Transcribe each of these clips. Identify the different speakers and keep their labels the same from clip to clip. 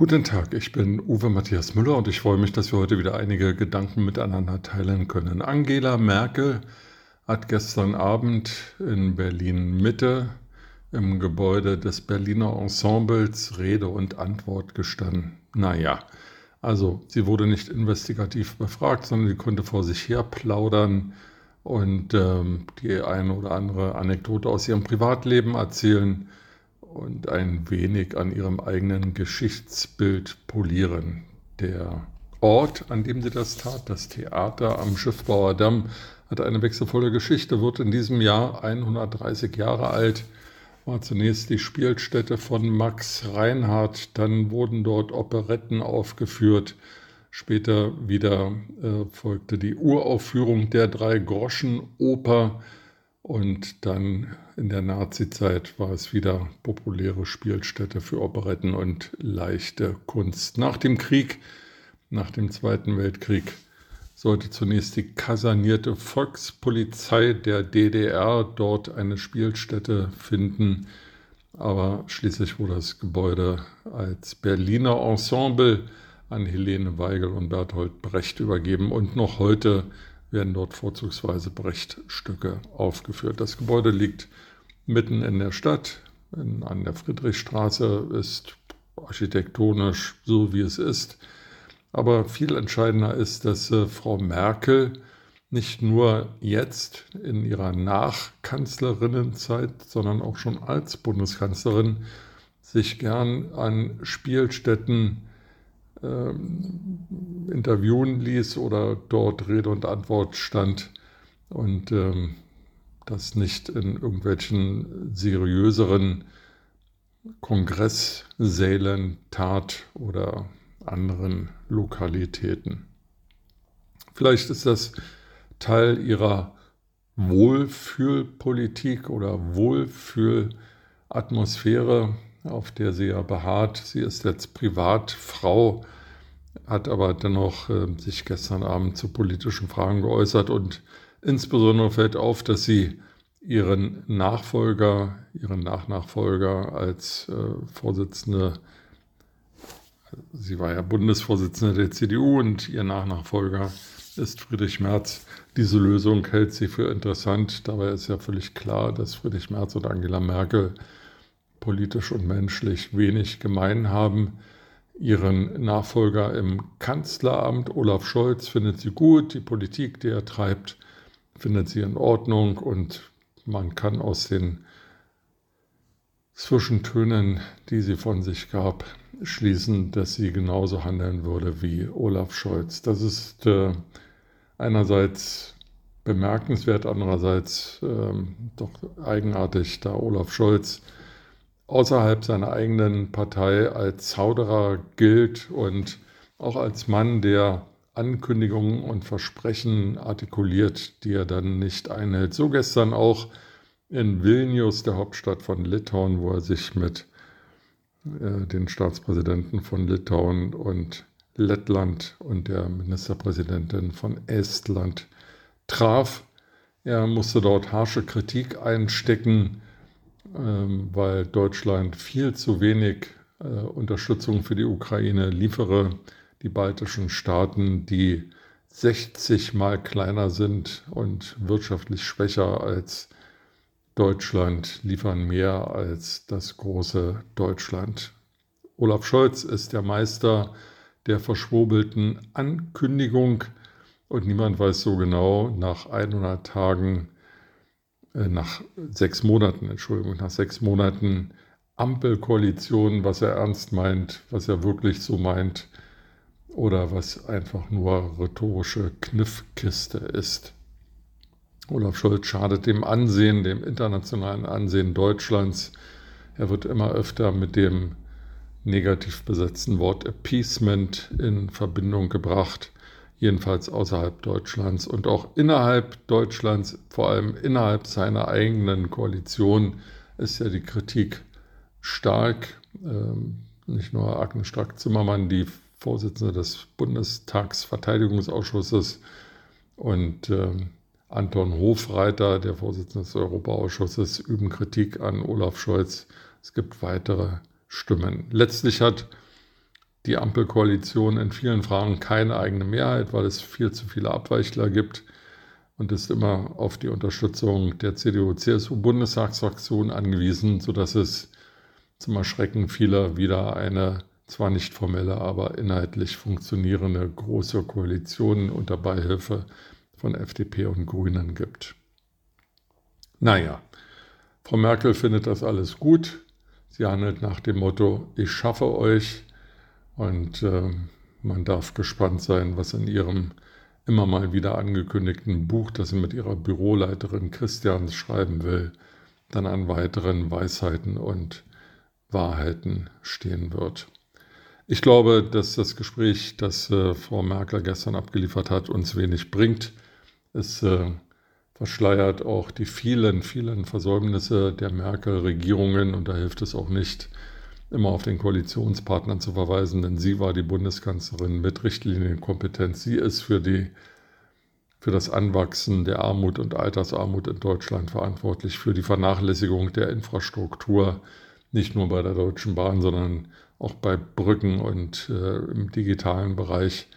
Speaker 1: Guten Tag, ich bin Uwe Matthias Müller und ich freue mich, dass wir heute wieder einige Gedanken miteinander teilen können. Angela Merkel hat gestern Abend in Berlin Mitte im Gebäude des Berliner Ensembles Rede und Antwort gestanden. Naja, also sie wurde nicht investigativ befragt, sondern sie konnte vor sich her plaudern und ähm, die eine oder andere Anekdote aus ihrem Privatleben erzählen und ein wenig an ihrem eigenen Geschichtsbild polieren. Der Ort, an dem sie das tat, das Theater am Schiffbauer Damm, hat eine wechselvolle Geschichte, wird in diesem Jahr 130 Jahre alt, war zunächst die Spielstätte von Max Reinhardt, dann wurden dort Operetten aufgeführt, später wieder äh, folgte die Uraufführung der Drei-Groschen-Oper, und dann in der Nazizeit war es wieder populäre Spielstätte für Operetten und leichte Kunst. Nach dem Krieg, nach dem Zweiten Weltkrieg, sollte zunächst die kasernierte Volkspolizei der DDR dort eine Spielstätte finden. Aber schließlich wurde das Gebäude als Berliner Ensemble an Helene Weigel und Berthold Brecht übergeben und noch heute werden dort vorzugsweise Brecht-Stücke aufgeführt. Das Gebäude liegt mitten in der Stadt, in, an der Friedrichstraße, ist architektonisch so, wie es ist. Aber viel entscheidender ist, dass äh, Frau Merkel nicht nur jetzt in ihrer Nachkanzlerinnenzeit, sondern auch schon als Bundeskanzlerin sich gern an Spielstätten ähm, interviewen ließ oder dort Rede und Antwort stand und ähm, das nicht in irgendwelchen seriöseren Kongresssälen tat oder anderen Lokalitäten. Vielleicht ist das Teil ihrer Wohlfühlpolitik oder Wohlfühlatmosphäre, auf der sie ja beharrt. Sie ist jetzt Privatfrau, hat aber dennoch äh, sich gestern Abend zu politischen Fragen geäußert und insbesondere fällt auf, dass sie ihren Nachfolger, ihren Nachnachfolger als äh, Vorsitzende, sie war ja Bundesvorsitzende der CDU und ihr Nachnachfolger ist Friedrich Merz. Diese Lösung hält sie für interessant. Dabei ist ja völlig klar, dass Friedrich Merz und Angela Merkel politisch und menschlich wenig gemein haben. Ihren Nachfolger im Kanzleramt, Olaf Scholz, findet sie gut. Die Politik, die er treibt, findet sie in Ordnung und man kann aus den Zwischentönen, die sie von sich gab, schließen, dass sie genauso handeln würde wie Olaf Scholz. Das ist äh, einerseits bemerkenswert, andererseits äh, doch eigenartig, da Olaf Scholz außerhalb seiner eigenen Partei als Zauderer gilt und auch als Mann, der Ankündigungen und Versprechen artikuliert, die er dann nicht einhält. So gestern auch in Vilnius, der Hauptstadt von Litauen, wo er sich mit äh, den Staatspräsidenten von Litauen und Lettland und der Ministerpräsidentin von Estland traf. Er musste dort harsche Kritik einstecken weil Deutschland viel zu wenig äh, Unterstützung für die Ukraine liefere. Die baltischen Staaten, die 60 mal kleiner sind und wirtschaftlich schwächer als Deutschland, liefern mehr als das große Deutschland. Olaf Scholz ist der Meister der verschwurbelten Ankündigung und niemand weiß so genau nach 100 Tagen, nach sechs Monaten, Entschuldigung, nach sechs Monaten Ampelkoalition, was er ernst meint, was er wirklich so meint oder was einfach nur rhetorische Kniffkiste ist. Olaf Scholz schadet dem Ansehen, dem internationalen Ansehen Deutschlands. Er wird immer öfter mit dem negativ besetzten Wort Appeasement in Verbindung gebracht jedenfalls außerhalb Deutschlands und auch innerhalb Deutschlands, vor allem innerhalb seiner eigenen Koalition, ist ja die Kritik stark. Ähm, nicht nur Agnes Strack-Zimmermann, die Vorsitzende des Bundestagsverteidigungsausschusses, und ähm, Anton Hofreiter, der Vorsitzende des Europaausschusses, üben Kritik an Olaf Scholz. Es gibt weitere Stimmen. Letztlich hat die Ampelkoalition in vielen Fragen keine eigene Mehrheit, weil es viel zu viele Abweichler gibt und ist immer auf die Unterstützung der CDU-CSU-Bundestagsfraktion angewiesen, sodass es zum Erschrecken vieler wieder eine zwar nicht formelle, aber inhaltlich funktionierende große Koalition unter Beihilfe von FDP und Grünen gibt. Naja, Frau Merkel findet das alles gut. Sie handelt nach dem Motto, ich schaffe euch und äh, man darf gespannt sein, was in ihrem immer mal wieder angekündigten Buch, das sie mit ihrer Büroleiterin Christians schreiben will, dann an weiteren Weisheiten und Wahrheiten stehen wird. Ich glaube, dass das Gespräch, das äh, Frau Merkel gestern abgeliefert hat, uns wenig bringt. Es äh, verschleiert auch die vielen, vielen Versäumnisse der Merkel-Regierungen und da hilft es auch nicht, immer auf den Koalitionspartnern zu verweisen, denn sie war die Bundeskanzlerin mit Richtlinienkompetenz. Sie ist für, die, für das Anwachsen der Armut und Altersarmut in Deutschland verantwortlich, für die Vernachlässigung der Infrastruktur, nicht nur bei der Deutschen Bahn, sondern auch bei Brücken und äh, im digitalen Bereich.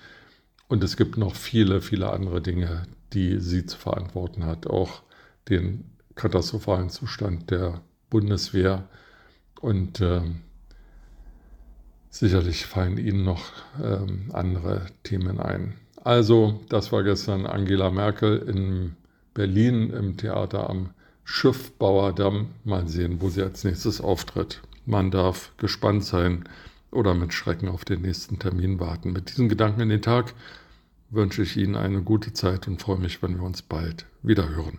Speaker 1: Und es gibt noch viele, viele andere Dinge, die sie zu verantworten hat. Auch den katastrophalen Zustand der Bundeswehr. Und äh, sicherlich fallen Ihnen noch äh, andere Themen ein. Also, das war gestern Angela Merkel in Berlin im Theater am Schiffbauerdamm. Mal sehen, wo sie als nächstes auftritt. Man darf gespannt sein oder mit Schrecken auf den nächsten Termin warten. Mit diesen Gedanken in den Tag wünsche ich Ihnen eine gute Zeit und freue mich, wenn wir uns bald wieder hören.